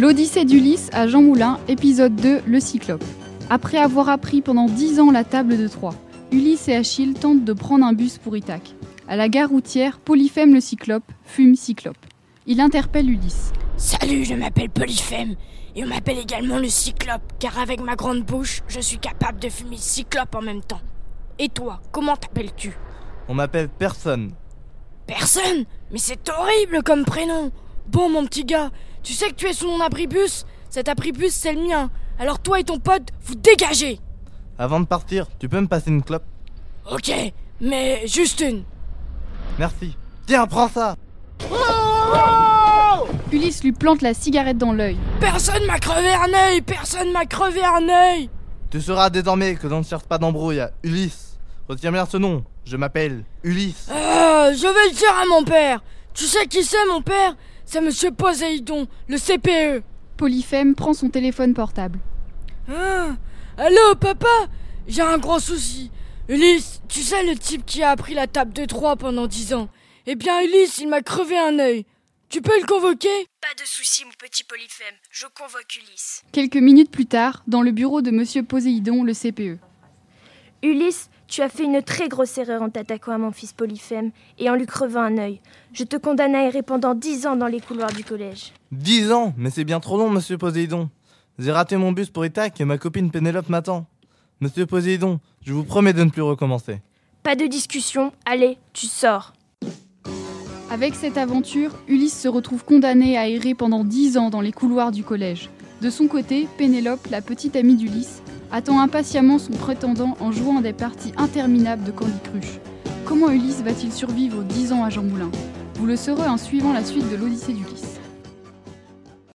L'Odyssée d'Ulysse à Jean Moulin, épisode 2, le Cyclope. Après avoir appris pendant 10 ans la table de Troie, Ulysse et Achille tentent de prendre un bus pour Ithaque. À la gare routière, Polyphème le Cyclope fume Cyclope. Il interpelle Ulysse. Salut, je m'appelle Polyphème. Et on m'appelle également le Cyclope, car avec ma grande bouche, je suis capable de fumer Cyclope en même temps. Et toi, comment t'appelles-tu? On m'appelle personne. Personne? Mais c'est horrible comme prénom Bon, mon petit gars, tu sais que tu es sous mon abribus Cet abribus, c'est le mien. Alors toi et ton pote, vous dégagez Avant de partir, tu peux me passer une clope Ok, mais juste une. Merci. Tiens, prends ça Ulysse lui plante la cigarette dans l'œil. Personne m'a crevé un œil Personne m'a crevé un œil Tu sauras désormais que l'on ne cherche pas d'embrouille à Ulysse. Retiens bien ce nom. Je m'appelle Ulysse. Euh, je vais le dire à mon père Tu sais qui c'est, mon père? C'est Monsieur Poséidon, le CPE Polyphème prend son téléphone portable. Ah, allô, papa? J'ai un gros souci. Ulysse, tu sais le type qui a appris la table de Troie pendant dix ans Eh bien, Ulysse, il m'a crevé un œil. Tu peux le convoquer? Pas de souci, mon petit Polyphème. Je convoque Ulysse. Quelques minutes plus tard, dans le bureau de Monsieur Poséidon, le. CPE. Ulysse, tu as fait une très grosse erreur en t'attaquant à mon fils Polyphème et en lui crevant un œil. Je te condamne à errer pendant dix ans dans les couloirs du collège. Dix ans Mais c'est bien trop long, monsieur Poséidon. J'ai raté mon bus pour Ithaque et ma copine Pénélope m'attend. Monsieur Poséidon, je vous promets de ne plus recommencer. Pas de discussion, allez, tu sors. Avec cette aventure, Ulysse se retrouve condamné à errer pendant 10 ans dans les couloirs du collège. De son côté, Pénélope, la petite amie d'Ulysse, attend impatiemment son prétendant en jouant des parties interminables de Candy Crush. Comment Ulysse va-t-il survivre aux 10 ans à Jean Moulin? Vous le saurez en suivant la suite de l'Odyssée d'Ulysse.